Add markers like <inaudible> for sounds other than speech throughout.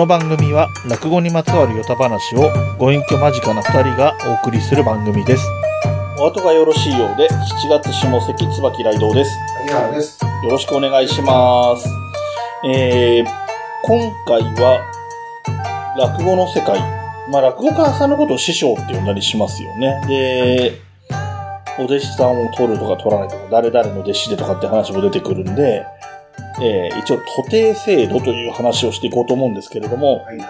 この番組は落語にまつわるヨタ話をご隠居間近な2人がお送りする番組です。お後がよろしいようで7月下関椿雷道です。谷原です。よろしくお願いします。えー、今回は落語の世界。まあ落語家さんのことを師匠って呼んだりしますよね。で、お弟子さんを取るとか取らないとか、誰々の弟子でとかって話も出てくるんで、えー一応、徒弟制度という話をしていこうと思うんですけれども、はいはい。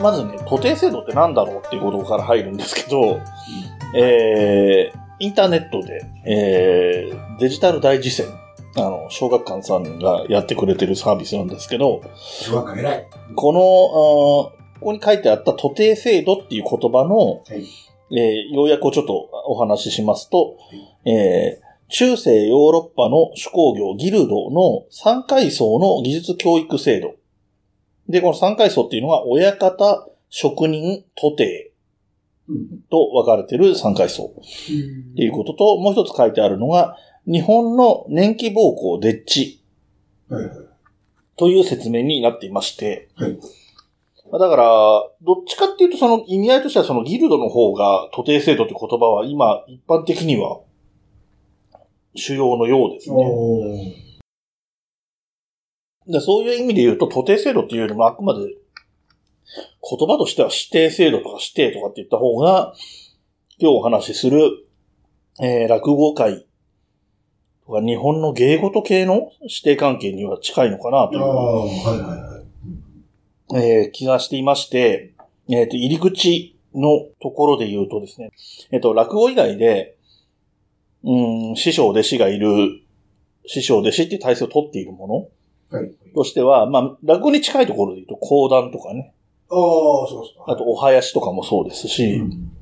まずね、徒弟制度って何だろうっていうことから入るんですけど、えー、インターネットで、えー、デジタル大辞典、あの、小学館さんがやってくれてるサービスなんですけど、小学館偉い。この、あーここに書いてあった徒弟制度っていう言葉の、はい。えー、要約をちょっとお話ししますと、えー中世ヨーロッパの手工業ギルドの3階層の技術教育制度。で、この3階層っていうのは、親方、職人、徒弟うん。と分かれてる3階層っていうことと、もう一つ書いてあるのが、日本の年季暴行デッチはいはい。という説明になっていまして、はい。まあだから、どっちかっていうとその意味合いとしてはそのギルドの方が徒弟制度って言葉は今一般的には主要のようですね。でそういう意味で言うと徒弟制度っていうよりもあくまで言葉としては指定制度とか指定とかって言った方が今日お話しする、えー落語界とか日本の芸事系の指定関係には近いのかなというはいはいはい。えー気がしていまして、えっ、と、入り口のところで言うとですね、えっ、と、落語以外で、うん、師匠弟子がいる、師匠弟子っていう体制を取っているもはい。のとしては、まあ、落語に近いところで言うと、講談とかね、ああ、そうそう。あと、お囃子とかもそうですし、うん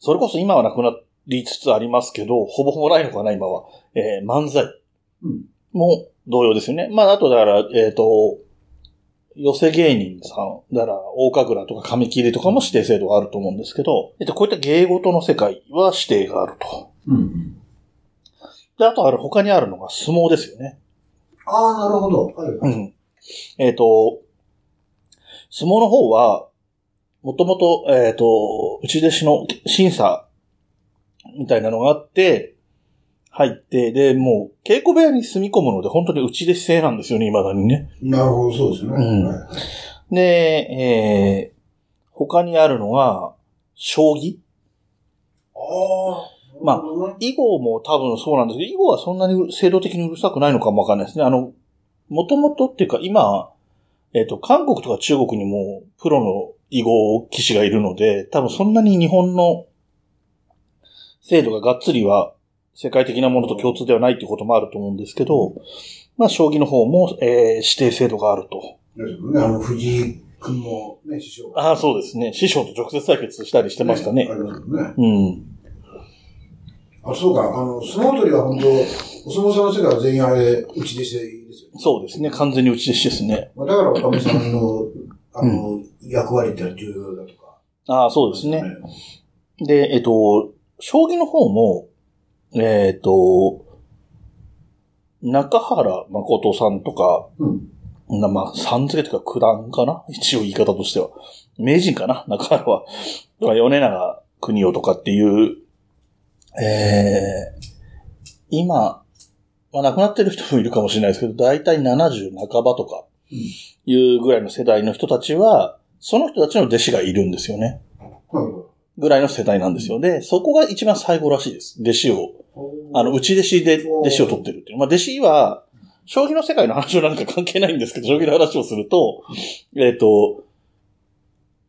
それこそ今はなくなりつつありますけど、ほぼほぼないのかな、今は。えー漫才うん。も同様ですよね。まあ、あとだから、えっ、と、寄せ芸人さん、だから、大神楽とか紙切りとかも指定制度があると思うんですけど、えっと、こういった芸事の世界は指定があると。うん。で、あとある、他にあるのが相撲ですよね。ああ、なるほど。はいはい。うん。えっ、と、相撲の方は、もともと、えっ、と、内弟子の審査みたいなのがあって、入って、で、もう、稽古部屋に住み込むので、本当に内弟子制なんですよね、未だにね。なるほど、そうですね。うんで、えー、他にあるのが、将棋ああ。まあ囲碁も多分そうなんですけど、囲碁はそんなに制度的にうるさくないのかもわかんないですね。あの、もともとっていうか今、えっ、と、韓国とか中国にもプロの囲碁棋士がいるので、多分そんなに日本の制度ががっつりは世界的なものと共通ではないっていうこともあると思うんですけど、まあ、将棋の方も、えー指定制度があると。ね。あの、藤井君もね、師匠が。ああ、そうですね。師匠と直接対決したりしてましたね。ありますよね。うん。あ、そうか。あの、相撲取りは本当、お相撲さんの世界は全員あれ、内弟子ですよね。そうですね。完全に内弟子ですね。まあだから、おかみさんの、あの、役割って重要だとか。ああ、そうですね。で、えっと、将棋の方も、えっと、中原誠さんとか、うん。なまあ、さん付けとか九段かな？一応言い方としては。名人かな？中原は。とか、米長国夫とかっていう、えー、今、まあ、亡くなってる人もいるかもしれないですけど、だいたい70半ばとか、うんいうぐらいの世代の人たちは、その人たちの弟子がいるんですよね。ぐらいの世代なんですよ。で、そこが一番最後らしいです。弟子を。あの、内弟子で弟子を取ってるっていう。まあ、弟子は、将棋の世界の話はなんか関係ないんですけど、将棋の話をすると、えっ、と、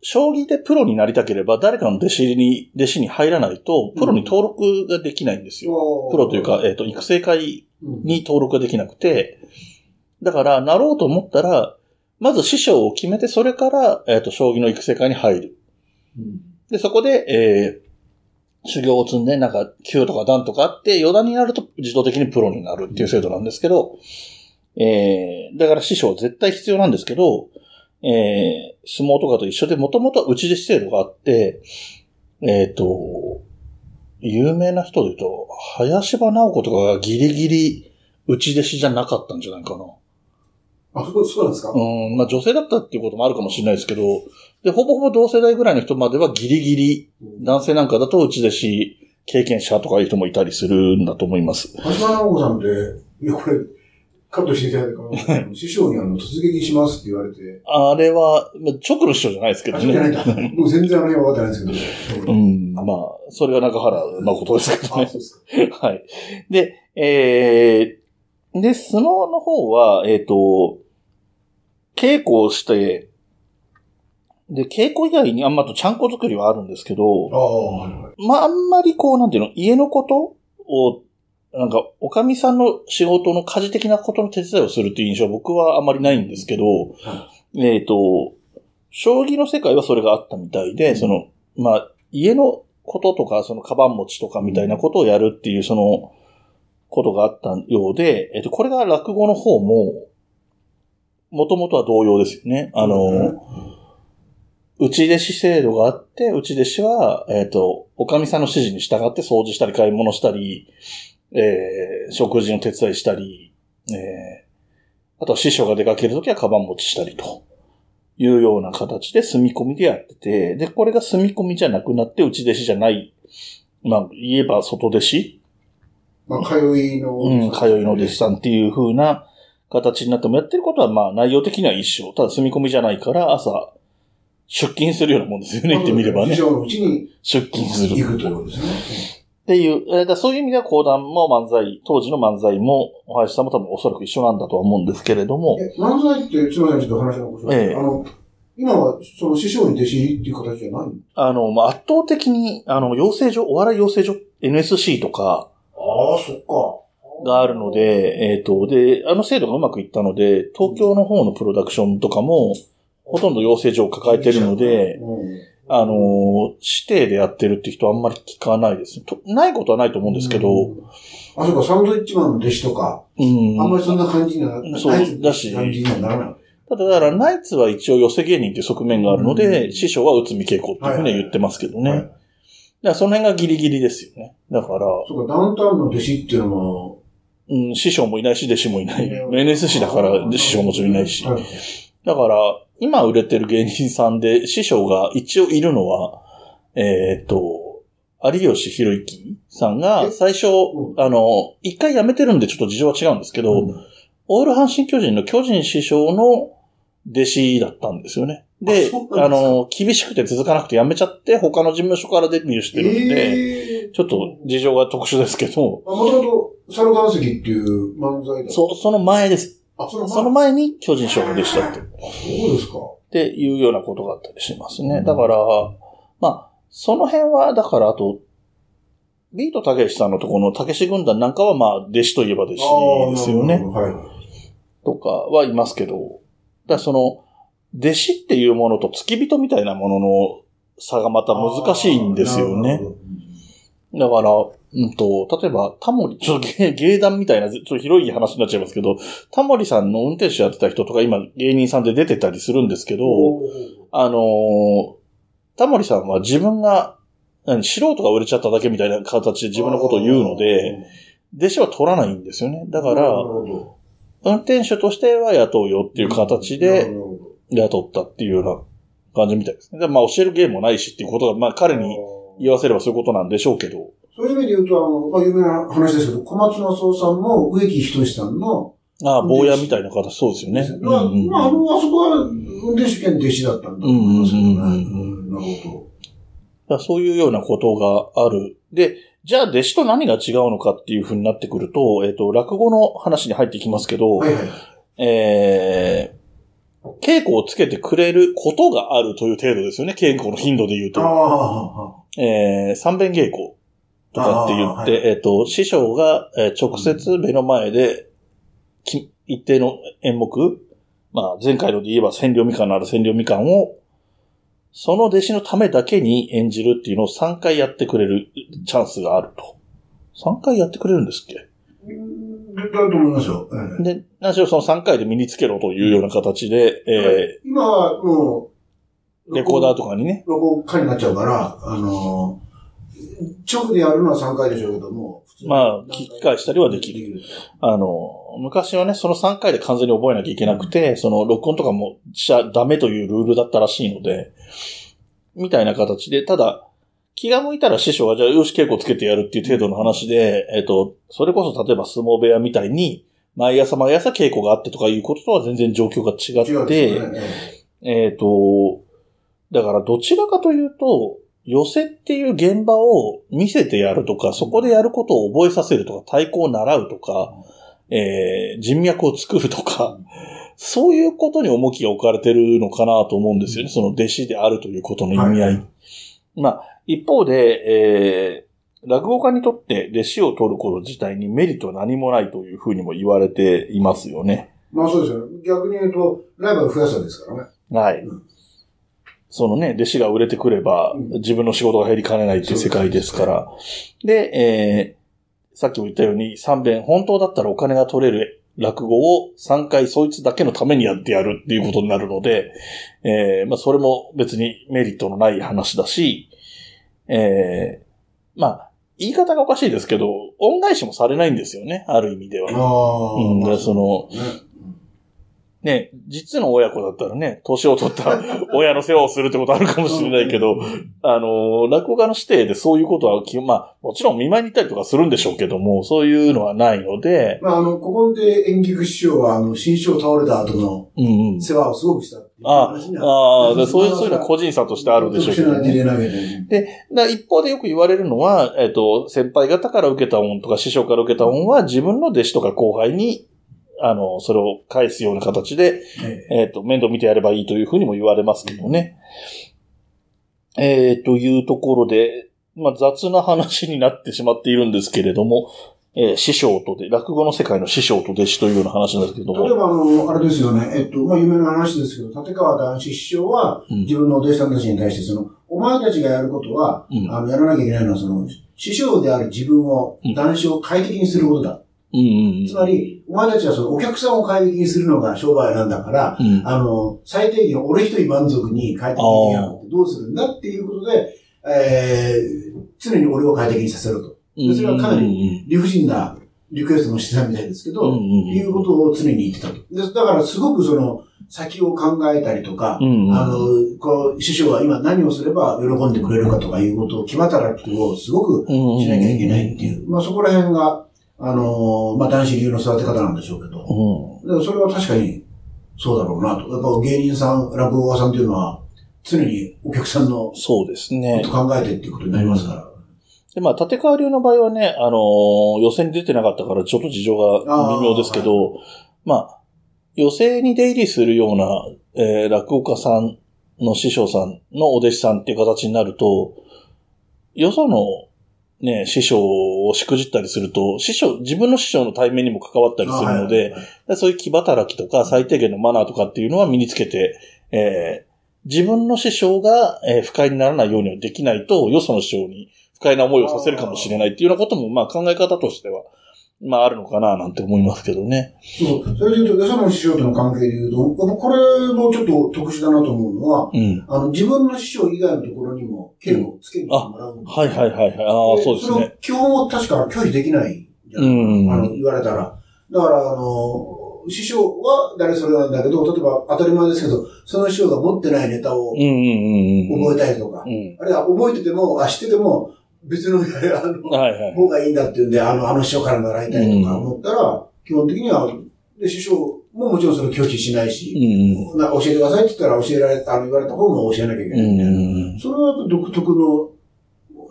将棋でプロになりたければ、誰かの弟子に、弟子に入らないと、プロに登録ができないんですよ。プロというか、えっ、と、育成会うん、に登録ができなくて、だから、なろうと思ったら、まず師匠を決めて、それから、えっ、と、将棋の育成会に入る。うん。で、そこで、えー、修行を積んで、なんか、級とか段とかあって、余談になると自動的にプロになるっていう制度なんですけど、えー、だから師匠絶対必要なんですけど、えー、相撲とかと一緒で、もともとは内弟子制度があって、えっ、と、有名な人で言うと、林場直子とかがギリギリ内弟子じゃなかったんじゃないかな。あ、そうそうなんですか？うん、まあ女性だったっていうこともあるかもしれないですけど、で、ほぼほぼ同世代ぐらいの人まではギリギリ、男性なんかだと内弟子経験者とかいう人もいたりするんだと思います。橋場直子さんって、いや、これ、カットしていただいたから、師匠にあの、突撃しますって言われて、あれは、まあ直の師匠じゃないですけどあ、そうじゃないんだ。ね。もう全然あの辺は分かってないんですけど。うん、まあ、それが中原誠ですけどあ、ね。そうですか。<laughs> はい。で、えー、で、スノーの方は、えっ、と、稽古をして、で、稽古以外にあんまとちゃんこ作りはあるんですけどあ、あ、はいはい。まあ、あんまりこう、なんていうの、家のことを、なんか、おかみさんの仕事の家事的なことの手伝いをするっていう印象は僕はあんまりないんですけど、えっ、と、将棋の世界はそれがあったみたいで、その、まあ、家のこととか、その、カバン持ちとかみたいなことをやるっていう、その、ことがあったようで、えっ、と、これが落語の方も、もともとは同様ですよね。あの、内弟子制度があって、内弟子は、えっ、と、おかみさんの指示に従って掃除したり買い物したり、えー、食事の手伝いしたり、えー、あとは師匠が出かけるときはカバン持ちしたりというような形で住み込みでやってて、で、これが住み込みじゃなくなって内弟子じゃない、まあ、言えば外弟子まあ、通いの。うん、通いの弟子さんっていう風な形になってもやってることはまあ内容的には一緒。ただ住み込みじゃないから朝出勤するようなもんですよね、言ってみればね。のうちに出勤する。行くということですね。っていう、えーだそういう意味では講談も漫才、当時の漫才も、お林さんも多分おそらく一緒なんだとは思うんですけれども、え、漫才って、すみません、ちょっと話が面白い。ええ。あの、今は、その師匠に弟子入りっていう形じゃないあの、まあ、圧倒的に、あの、養成所、お笑い養成所、NSC とかああ、そっか。があるので、えっ、と、で、あの制度がうまくいったので、東京の方のプロダクションとかも、ほとんど養成所を抱えてるので、うん、あの、指定でやってるって人あんまり聞かないですね。とないことはないと思うんですけど、あ、そうか、サンドイッチマンの弟子とか、うん。あんまりそんな感じにはなそうだし感じにはならない。ただ、だから、ナイツは一応寄せ芸人っていう側面があるので、うん師匠は内海稽古っていうふうには言ってますけどね。はいだからその辺がギリギリですよね。だから、そうか、ダウンタウンの弟子っていうのも、うん、師匠もいないし、弟子もいない。うん NSC だから、師匠もちろんいないし。はいだから、今売れてる芸人さんで、師匠が一応いるのは、えーっと、有吉弘行さんがえ？最初、うん。あの、一回辞めてるんでちょっと事情は違うんですけど、うん。オール阪神巨人の巨人師匠の弟子だったんですよね。であの、厳しくて続かなくて辞めちゃって、他の事務所からデビューしてるんで、ええちょっと事情が特殊ですけど、あ、もともと、猿岩石っていう漫才だそ、その前です。あ、その前その前に巨人師匠が弟子だって。あ、そうですか。っていうようなことがあったりしますね。だから、まあ、その辺は、だから、あと、ビートたけしさんのところのたけし軍団なんかは、まあ、弟子といえば弟子ですよね。はい。とかはいますけど、だその、弟子っていうものと付き人みたいなものの差がまた難しいんですよね。だから、うんと、例えば、タモリ、ちょっと芸芸談みたいな、ちょっと広い話になっちゃいますけど、タモリさんの運転手やってた人とか今芸人さんで出てたりするんですけど、あのータモリさんは自分が、何、素人が売れちゃっただけみたいな形で自分のことを言うので、、弟子は取らないんですよね。だから運転手としては雇うよっていう形なで雇ったっていうような感じみたいですね。でまあ教える芸もないしっていうことが、まあ彼どに言わせればそういうことなんでしょうけど、そういう意味で言うと、あの、まあ、有名な話ですけど、小松菜総さんも植木仁さんの、ああ、坊やみたいな形そうですよね。まあ、うんうんうんまあ、あの、あそこは運転手兼弟子だったんだと思いますけどね。うんうんうんうんなるほだからそういうようなことがある。で、じゃあ弟子と何が違うのかっていうふうになってくると、えっ、と、落語の話に入ってきますけど、ど。はいはい。えー、稽古をつけてくれることがあるという程度ですよね。稽古の頻度で言うと。あえー、三遍稽古とかって言って、はえっ、と、師匠が、えー直接目の前で、き一定の演目、まあ、前回ので言えば千両みかんのある千両みかんを、その弟子のためだけに演じるっていうのを3回やってくれるチャンスがあると。3回やってくれるんですっけ？だと思いますよ。ええ。で、何しろその3回で身につけろというような形で、え今はもう、ー、レコーダーとかにね、録音家になっちゃうから、あの、直でやるのは3回でしょうけども、普まあ、聞き返したりはできる。あの、昔はね、その3回で完全に覚えなきゃいけなくて、その録音とかもしちゃダメというルールだったらしいので、みたいな形で、ただ、気が向いたら師匠はじゃあよし稽古つけてやるっていう程度の話で、えっ、と、それこそ例えば相撲部屋みたいに、毎朝毎朝稽古があってとかいうこととは全然状況が違って、ね。えっ、と、だからどちらかというと、寄せっていう現場を見せてやるとか、そこでやることを覚えさせるとか、太鼓を習うとか、えー人脈を作るとか、そういうことに重きが置かれてるのかなと思うんですよね。その弟子であるということの意味合い。はいはいまあ、一方で、えー落語家にとって弟子を取ること自体にメリットは何もないというふうにも言われていますよね。まあそうですよね。逆に言うと、ライバル増やすですからね。はいうん。そのね、弟子が売れてくれば、うん自分の仕事が減りかねないっていう世界ですから。で、えー、さっきも言ったように、三遍、本当だったらお金が取れる落語を3回そいつだけのためにやってやるっていうことになるので、えー、まあそれも別にメリットのない話だし、えー、まあ、言い方がおかしいですけど、恩返しもされないんですよね、ある意味では。ああ。うんその、ねね、実の親子だったらね、年を取った <laughs> 親の世話をするってことあるかもしれないけど、あの、落語家の指定でそういうことはまあ、もちろん見舞いに行ったりとかするんでしょうけども、そういうのはないので、まあ、あの、ここで演劇師匠は、あの、新章倒れた後のうんうん。世話をすごくしたうあ話にはああ、でそういう、そういうのは個人差としてあるんでしょうけど、ね。で。一方でよく言われるのは、えっ、と、先輩方から受けた恩とか師匠から受けた恩は自分の弟子とか後輩に、あの、それを返すような形で、ええ。えっ、と、面倒見てやればいいというふうにも言われますけどね。えー、というところで、まあ、雑な話になってしまっているんですけれども、えー師匠とで、落語の世界の師匠と弟子というような話なんですけども、例えば、あの、あれですよね、えっと、まあ、有名な話ですけど、立川談志師匠は、うん。自分のお弟子さんたちに対して、その、お前たちがやることは、うん。あの、やらなきゃいけないのは、その、師匠である自分をうん、談志を快適にすることだ。うんうんうん。つまり、お前たちはその、お客さんを快適にするのが商売なんだから、うん。あの、最低限俺一人満足に快適にやるってどうするんだっていうことで、えー、常に俺を快適にさせると。でそれはかなり理不尽なリクエストもしてたみたいですけど、うんうんうんいうことを常に言ってたと。でだからすごくその、先を考えたりとか、うんうん。あの、こう、師匠は今何をすれば喜んでくれるかとかいうことを決まったらをすごくしなきゃいけないっていう。まあそこら辺が、あの、まあ男子流の育て方なんでしょうけど、うんでもそれは確かにそうだろうなと。やっぱ芸人さん、落語家さんっていうのは、常にお客さんのこそうですねと。考えてっていうことになりますから。で、まあ、立川流の場合はね、あのー予選に出てなかったからちょっと事情が微妙ですけど、まあ、予選に出入りするような、えー落語家さんの師匠さんのお弟子さんっていう形になると、よそのね、師匠をしくじったりすると、師匠、自分の師匠の対面にも関わったりするので、そういう気働きとか最低限のマナーとかっていうのは身につけて、えー自分の師匠が、えー不快にならないようにはできないと、よその師匠に不快な思いをさせるかもしれないっていうようなことも、まあ考え方としては、まああるのかななんて思いますけどね。そう。それで言うと、よその師匠との関係で言うと、これもちょっと特殊だなと思うのは、うん。あの、自分の師匠以外のところにも稽古をつけてもらうんですよはいはいはいはい。ああ、そうですね。基本を確か拒否できないじゃん。うんあの、言われたら。だから、あの、師匠は誰それなんだけど、例えば当たり前ですけど、その師匠が持ってないネタをうんうんうんうん。覚えたりとか、うん。あるいは覚えてても、あ、知ってても、別の、あの、はいはい。方がいいんだっていうんで、あの、あの師匠から習いたいとか思ったら、基本的には、で、師匠ももちろんそれ拒否しないし、うんな教えてくださいって言ったら教えられ、あの、言われた方も教えなきゃいけうん。うないみたいな。んうん。それは独特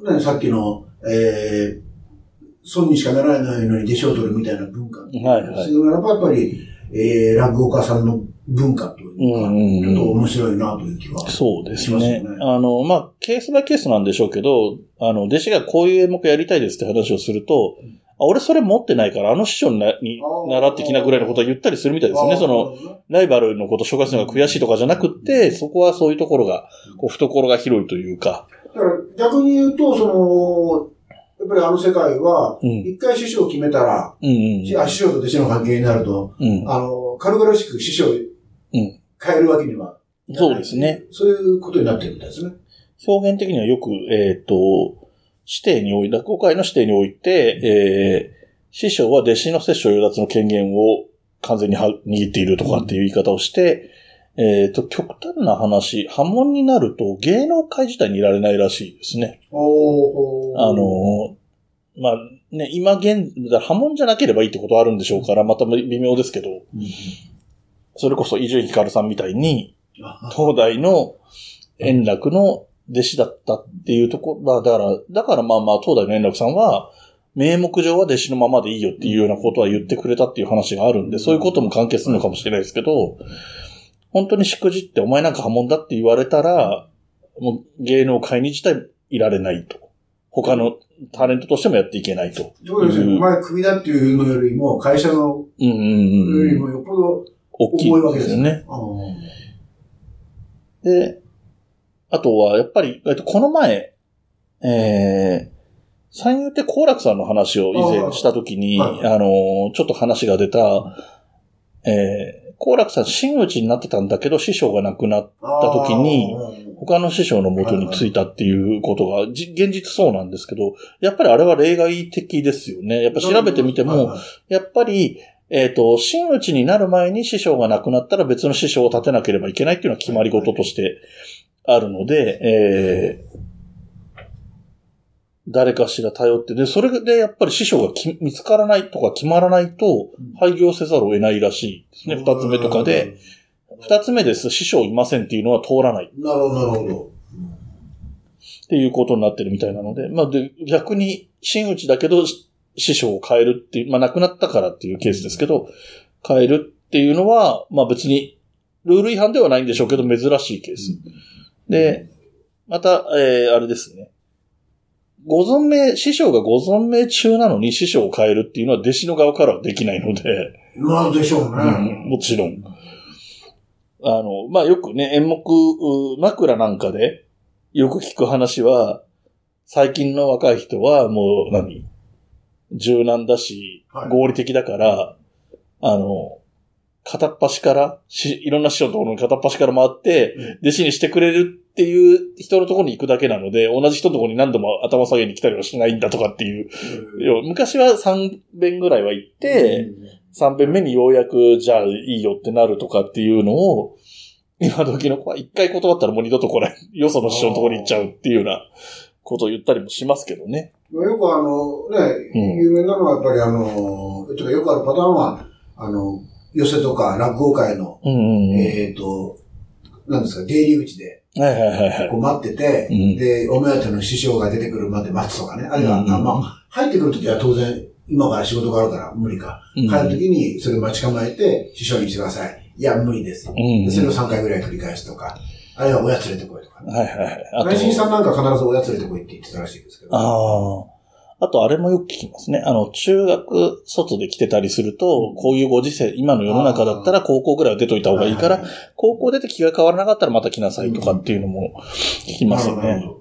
の、ね、さっきの、えー、損にしかならないのに弟子を取るみたいな文化。はいはいそれがやっぱやっぱり、えー、落語家さんの文化というか、うんうんうんちょっと面白いなという気は。そうですね。あの、まあ、ケースバイケースなんでしょうけど、あの、弟子がこういう演目やりたいですって話をすると、あ俺それ持ってないから、あの師匠になに習ってきなぐらいのことは言ったりするみたいですね。その、、ライバルのこと紹介するのが悔しいとかじゃなくって、そこはそういうところが、こう、懐が広いというか、だから逆に言うと、その、やっぱりあの世界は、うん。一回師匠を決めたら、うん師匠と弟子の関係になると、うん。あの、軽々しく師匠変えるわけには、そうですね。そういうことになってるみたいですね。表現的にはよく、えっ、と、指定におい、落語会の指定において、えー、師匠は弟子の摂取与奪の権限を完全には握っているとかっていう言い方をして、えっ、と、極端な話、波紋になると芸能界自体にいられないらしいですね。あの、まあ、ね、今現、波紋じゃなければいいってことはあるんでしょうから、また微妙ですけど、うんそれこそ伊集院光さんみたいに、あ東大の円楽の弟子だったっていうところ、だから、だからまあまあ東大の円楽さんは、名目上は弟子のままでいいよっていうようなことは言ってくれたっていう話があるんで、そういうことも関係するのかもしれないですけど、本当にしくじってお前なんか破門だって言われたら、もう芸能界に自体いられないと。他のタレントとしてもやっていけないと。そうですね。うんお前クビだっていうのよりも、会社のうんうんうん。よりもよっぽど大きいですすよね。。で、あとは、やっぱり、えっと、この前、えー、三遊亭好楽さんの話を以前したときに、はいあの、ちょっと話が出た、えー、好楽さん真打ちになってたんだけど、師匠が亡くなっあた時にーうん他の師匠の元についたっていうことが、じ現実そうなんですけど、やっぱりあれは例外的ですよね。やっぱ調べてみても、やっぱり、えっ、と、真打ちになる前に師匠が亡くなったら別の師匠を立てなければいけないっていうのは決まり事としてあるので、えー誰かしら頼って、で、それでやっぱり師匠がき見つからないとか決まらないとうん、廃業せざるを得ないらしいですね。二つ目とかで。。二つ目です。師匠いませんっていうのは通らないなるほど、なるほど。っていうことになってるみたいなので、まあで、逆に真打ちだけどし師匠を変えるっていう、まあ亡くなったからっていうケースですけど、変えるっていうのは、まあ別にルール違反ではないんでしょうけど珍しいケース。で、また、えー、あれですね。ご存命、師匠がご存命中なのに師匠を変えるっていうのは弟子の側からはできないので、まあでしょううね。んもちろん。あの、まあ、よくね、演目、う枕なんかで、よく聞く話は、最近の若い人はもう何、柔軟だしはい、合理的だから、あの、片っ端から、し、いろんな師匠のところに片っ端から回ってうん、弟子にしてくれるっていう人のところに行くだけなので、同じ人のところに何度も頭下げに来たりはしないんだとかっていう。要は昔は3遍ぐらいは行って、3遍目にようやく、じゃあいいよってなるとかっていうのを、今時の子は一回断ったらもう二度と来ない。よその師匠のところに行っちゃうっていうようなことを言ったりもしますけどね。まあよくあの、ね、うん有名なのはやっぱりあの、とかよくあるパターンは、あの、寄せとか落語会の、うんうんうん。えっと、なんですか、出入り口ではいはいはいはい。こう待ってて、うんで、お目当ての師匠が出てくるまで待つとかね。あるいは、うんあまあ、入ってくるときは当然、今から仕事があるから無理か。うん帰るときにそれ待ち構えて、師匠にしてください。いや、無理です。うんでそれを3回ぐらい繰り返すとか、あるいは親連れてこいとかね。はいはいはい。あ内心さと、んなんか必ず親連れてこいって言ってたらしいですけど。ああ。あと、あれもよく聞きますね。あの、中学外で来てたりすると、こういうご時世、今の世の中だったら高校ぐらいは出といた方がいいから高校出て気が変わらなかったらまた来なさいとかっていうのも聞きますよねなるほ。ど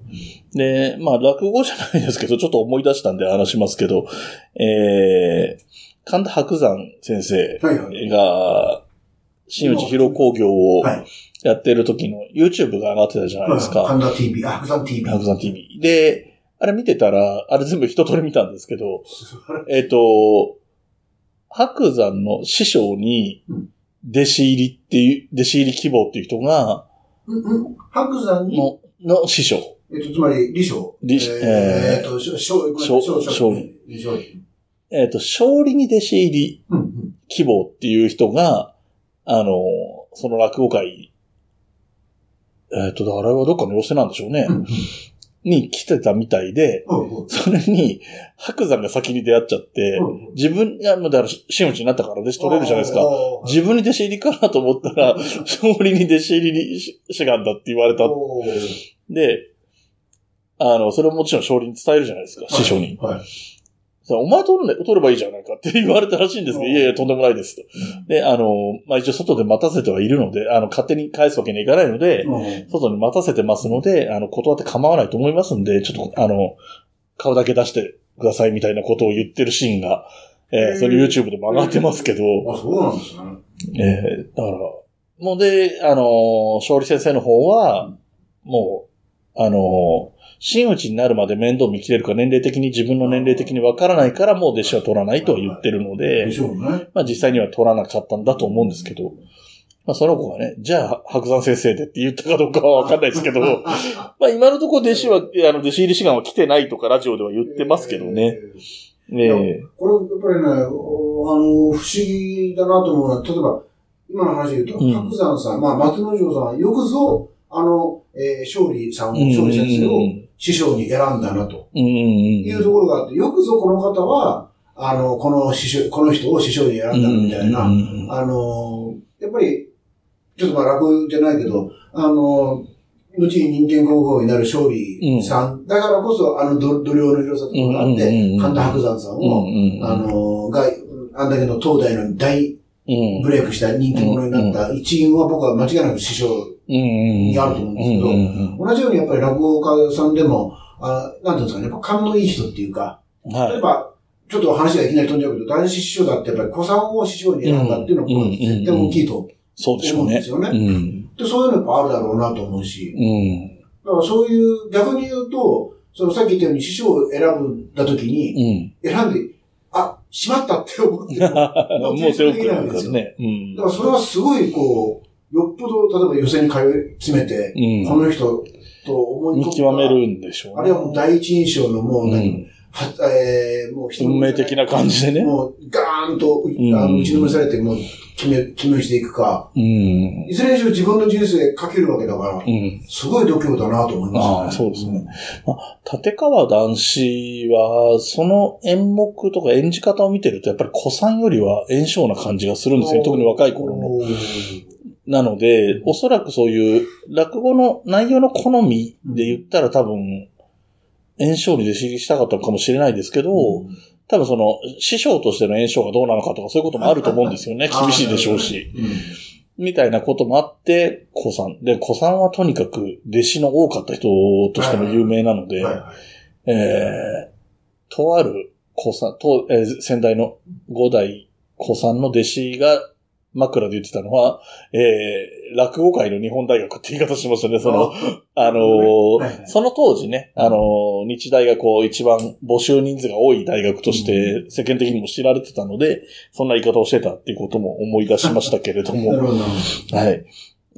で、まあ、落語じゃないですけど、ちょっと思い出したんで話しますけど、えー、神田伯山先生はいはい。が、新内広工業をはい。やってる時の YouTube が上がってたじゃないですか。神田 TV、あ、白山 TV。伯山 TV。で、あれ見てたら、あれ全部一通り見たんですけど、えっ、と、白山の師匠にうん、弟子入りっていう、弟子入り希望っていう人が、うんうん。白山に、の、の師匠。えっと、つまり、李翔。李えーえーっと、しょ、しょ、しょしょ、しょ、しょしょ、えっ、と、勝利に弟子入り。希望っていう人が、あの、その落語会、えっ、と、あれはどっかの寄せなんでしょうね。うんに来てたみたいで、それに、白山が先に出会っちゃって、うん自分、いや、もうだから、真打ちになったから弟子取れるじゃないですか。自分に弟子入りかなと思ったら、勝利に弟子入りにし志願だって言われた。で、あの、それをもちろん勝利に伝えるじゃないですか、師匠に。はい。お前取るね、取ればいいじゃないかって言われたらしいんですけど、うん。いやいや、とんでもないですと。で、あの、まあ、一応外で待たせてはいるので、あの、勝手に返すわけにはいかないので、うん。外に待たせてますので、あの、断って構わないと思いますんで、ちょっと、あの、顔だけ出してくださいみたいなことを言ってるシーンが、えーそれ YouTube でも上がってますけど、あ、そうなんですね。えー、だから、もうで、あの、勝利先生の方は、もう、あの、真打ちになるまで面倒見切れるか年齢的に自分の年齢的にわからないからもう弟子は取らないとは言ってるので。まあ実際には取らなかったんだと思うんですけど、まあその子がね、じゃあ白山先生でって言ったかどうかはわかんないですけど、<laughs> まあ今のところ弟子は、あの弟子入り志願は来てないとかラジオでは言ってますけどね。ねえ。これ、やっぱりね、おあの、不思議だなと思うのは、例えば、今の話で言うと、うん白山さん、まあ、松之丞さんはよくぞ、あの、えー勝利さんを、勝利先生を師匠に選んだなと。いうところがあって、よくぞこの方は、あの、この師匠、この人を師匠に選んだみたいな、あの、やっぱり、ちょっとまあ楽じゃないけど、あの、後に人間国宝になる勝利さん、だからこそ、あの度、度量の広さとかがあって神田伯山さんうんを、あの、が、あんだけの東大の大うん。ブレイクした人気者になった一員は僕は間違いなく師匠。にあると思うんですけど同じようにやっぱり落語家さんでも、あなんていうんですかね、やっぱ勘のいい人っていうか、はいやっ。ぱ、ちょっと話がいきなり飛んじゃうけど、男子師匠だってやっぱり子さんを師匠に選んだっていうのは、うん絶対大きいと思うんです。よね。うん。で、そういうのやっぱあるだろうなと思うし、うん。だからそういう、逆に言うと、そのさっき言ったように師匠を選ぶんだ時に、うん。選んで、あ、しまったって思ってる。だ <laughs> かもう手遅れなんですね。うん。らそれはすごいこう、よっぽど、例えば予選に通い詰めて、うん。この人と思い見極めるんでしょうね。あれはもう第一印象のもうう何、ん。はえー、もう人運命的な感じでね。もうガーンと、んあの打ちのめされて、もう決め、決めしていくか、うん。いずれにしろ自分の人生かけるわけだから、うん。すごい度胸だなと思いますね。ああ、そうですね。まあ、立川談志は、その演目とか演じ方を見てると、やっぱり古参よりは炎症な感じがするんですよ。特に若い頃の。なので、おそらくそういう落語の内容の好みで言ったら多分、炎症に弟子入りしたかったのかもしれないですけど、多分その、師匠としての炎症がどうなのかとかそういうこともあると思うんですよね。厳しいでしょうし。うん。みたいなこともあって、古参。で、古参はとにかく弟子の多かった人としても有名なので。えー、とある古参、と、えー先代の五代古参の弟子が枕で言ってたのは、えー、落語界の日本大学って言い方しましたね。その、あのーはいはいその当時ね、あのー日大がこう一番募集人数が多い大学として世間的にも知られてたので、そんな言い方をしてたっていうことも思い出しましたけれども。はい。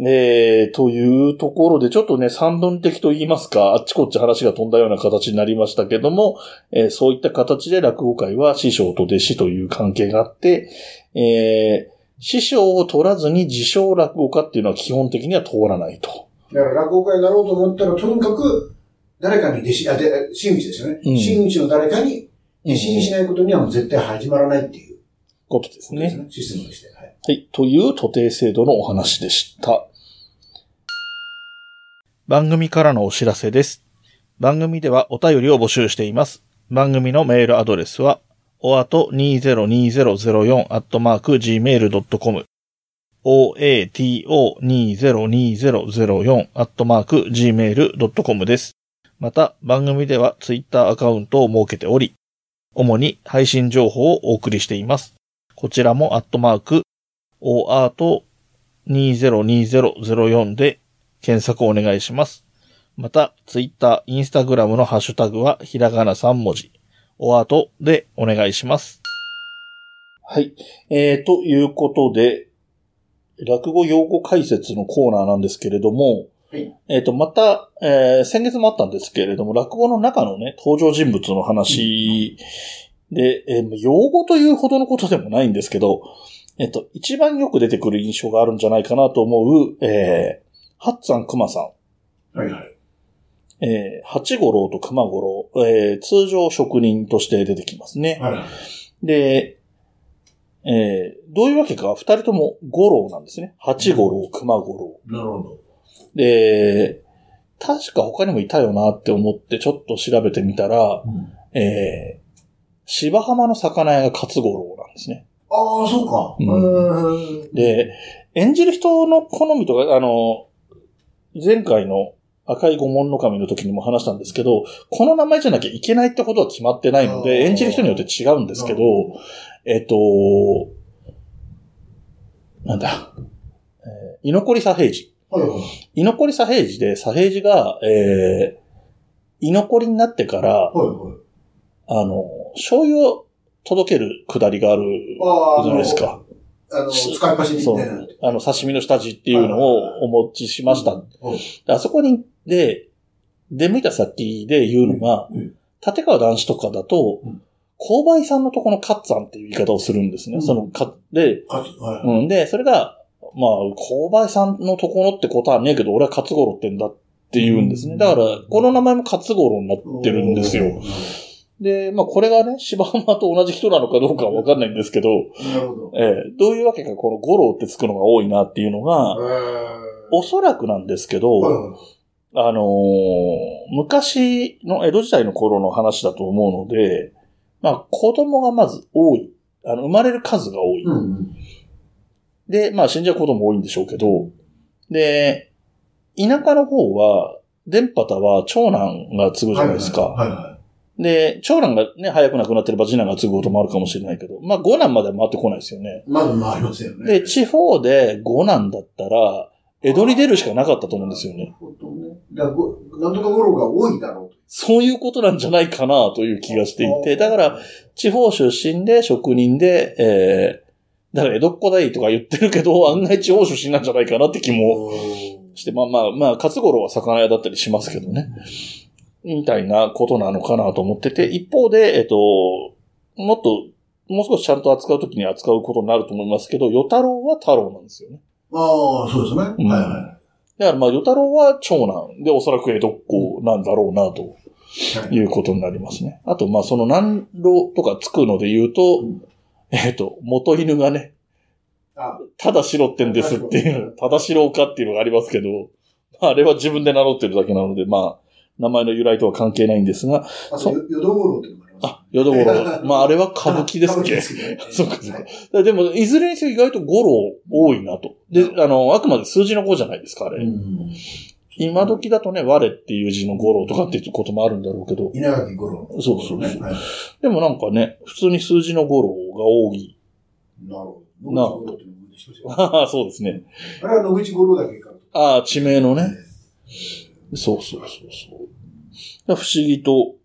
えー、というところで、ちょっとね、三分的と言いますか、あっちこっち話が飛んだような形になりましたけども、えーそういった形で落語界は師匠と弟子という関係があって、えー師匠を取らずに自称落語家っていうのは基本的には通らないと。だから落語家になろうと思ったら、とにかく、誰かに弟子、あ、で、真打ちですよね。うん真打ちの誰かに弟子にしないことにはもう絶対始まらないっていうことですね。すね。システムとして。はい。はい。という徒弟制度のお話でした。番組からのお知らせです。番組ではお便りを募集しています。番組のメールアドレスは、おあと202004アットマーク gmail.com oato202004 アットマーク gmail.com です。また、番組ではツイッターアカウントを設けており、主に配信情報をお送りしています。こちらもアットマーク oart202004 で検索をお願いします。また、ツイッター、インスタグラムのハッシュタグはひらがな3文字、オアートでお願いします。はい。えー、ということで、落語用語解説のコーナーなんですけれども、はいえっ、と、また、えー先月もあったんですけれども、落語の中のね、登場人物の話で、えー用語というほどのことでもないんですけど、えっと、一番よく出てくる印象があるんじゃないかなと思う、えー、ハッツァン熊さん、はいはい。えー、八五郎と熊五郎、えー、通常職人として出てきますね。はいはい。で、えー、どういうわけか、二人とも五郎なんですね。八五郎、熊五郎。なるほど。で、確か他にもいたよなって思ってちょっと調べてみたら、えー、芝浜の魚屋が勝五郎なんですね。ああ、そうか。うんうんで、演じる人の好みとか、あの、前回の赤い五門の神の時にも話したんですけど、この名前じゃなきゃいけないってことは決まってないので、演じる人によって違うんですけど、えっと、なんだ、えー居残り左平次。居残り左平次で、左平次が、えー、居残りになってから、はいはい。あの、醤油を届けるくだりがあるじゃないですか。あの、使いっ走りみそたいな。う。あの、刺身の下地っていうのをお持ちしました。はいあそこに、で、出向いた先で言うのが、うん立川男子とかだとうん、購買さんのとこのカッツァンっていう言い方をするんですね。うんそのか、で、はい。うん。で、それが、まあ、購買さんのところってことはねえけど、俺は勝五郎ってんだって言うんですね。だから、この名前も勝五郎になってるんですよ。で、まあ、これがね、柴浜と同じ人なのかどうかはわかんないんですけど、なるほど。ええどういうわけか、この五郎ってつくのが多いなっていうのが、おそらくなんですけど、あのー昔の江戸時代の頃の話だと思うので、まあ、子供がまず多い。あの、生まれる数が多い。うんうん。で、まあ、死んじゃうことも多いんでしょうけど、で、田舎の方は、電波タは長男が継ぐじゃないですか。はいはで、長男がね、早く亡くなってれば次男が継ぐこともあるかもしれないけど、まあ、五男までは回ってこないですよね。い。まず回りますよね。で、地方で五男だったら、江戸に出るしかなかったと思うんですよね。なるほどね。だからごなんとか五郎が多いだろうと。そういうことなんじゃないかなという気がしていて、だから、地方出身で職人で、えー、だから江戸っ子だいとか言ってるけど、案外地方出身なんじゃないかなって気もおして、まあまあ、まあ、勝五郎は魚屋だったりしますけどね。みたいなことなのかなと思ってて、一方で、えっと、もっと、もう少しちゃんと扱うときに扱うことになると思いますけど、与太郎は太郎なんですよね。ああ、そうですね。うんはいはだからまあ、与太郎は長男で、おそらく江戸っ子なんだろうな、とい。うことになりますね。あと、まあ、その南路とかつくので言うと、うんえっと、元犬がね、あただ白ってんですっていう、ただ白かっていうのがありますけど、まあ、あれは自分で名乗ってるだけなので、まあ、名前の由来とは関係ないんですが、あと、そうよ淀五郎っていうあります。あ、淀五郎。まあ、あれは <laughs> 歌舞伎ですっけそうかそうかはいでも、いずれにせよ意外と五郎多いなと。で、あの、あくまで数字の5じゃないですか、あれ。うん今時だとね、我っていう字の五郎とかっていうこともあるんだろうけど、稲垣五郎。そうそうそうはいでもなんかね、普通に数字の五郎が多い。なるほど。な野口五郎っていうのも出てきましたよああ、<laughs> そうですね。あれは野口五郎だけか。ああ、地名のね。そうそうそうそう。不思議と、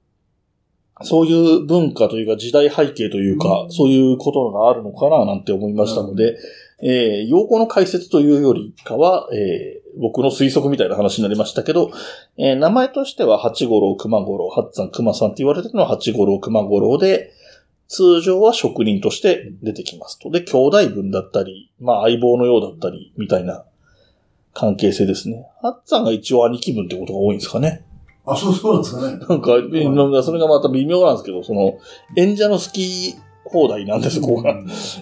そういう文化というか時代背景というか、うんそういうことがあるのかななんて思いましたので、えー、用語の解説というよりかは、えー、僕の推測みたいな話になりましたけど、えー、名前としては八五郎、熊五郎、八山、熊さんって言われてるのは八五郎、熊五郎で、通常は職人として出てきますと。で、兄弟分だったり、まあ相棒のようだったり、みたいな関係性ですね。ハッツァンが一応兄貴分ってことが多いんですかね。あ、そうそうなんですかね。なんか、えなんかそれがまた微妙なんですけど、その、演者の好き放題なんです、ここが。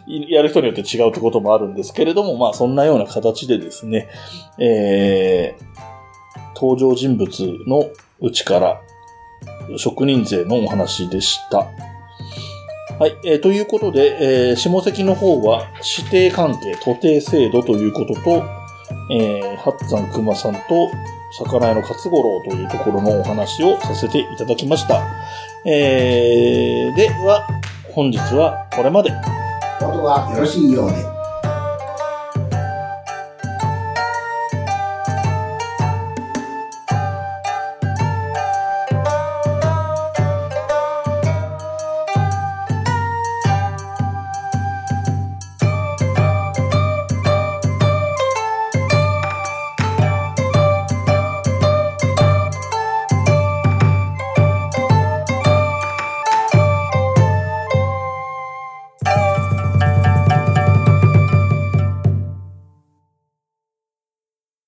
いやる人によって違うってこともあるんですけれども、まあそんなような形でですね、えー、登場人物のうちから職人税のお話でした。はい、えーということで、えー下関の方は指定関係、徒弟制度ということと、えー、八山熊さんと魚屋の勝五郎というところのお話をさせていただきました。えー、では、本日はこれまで。ことがよろしいようで。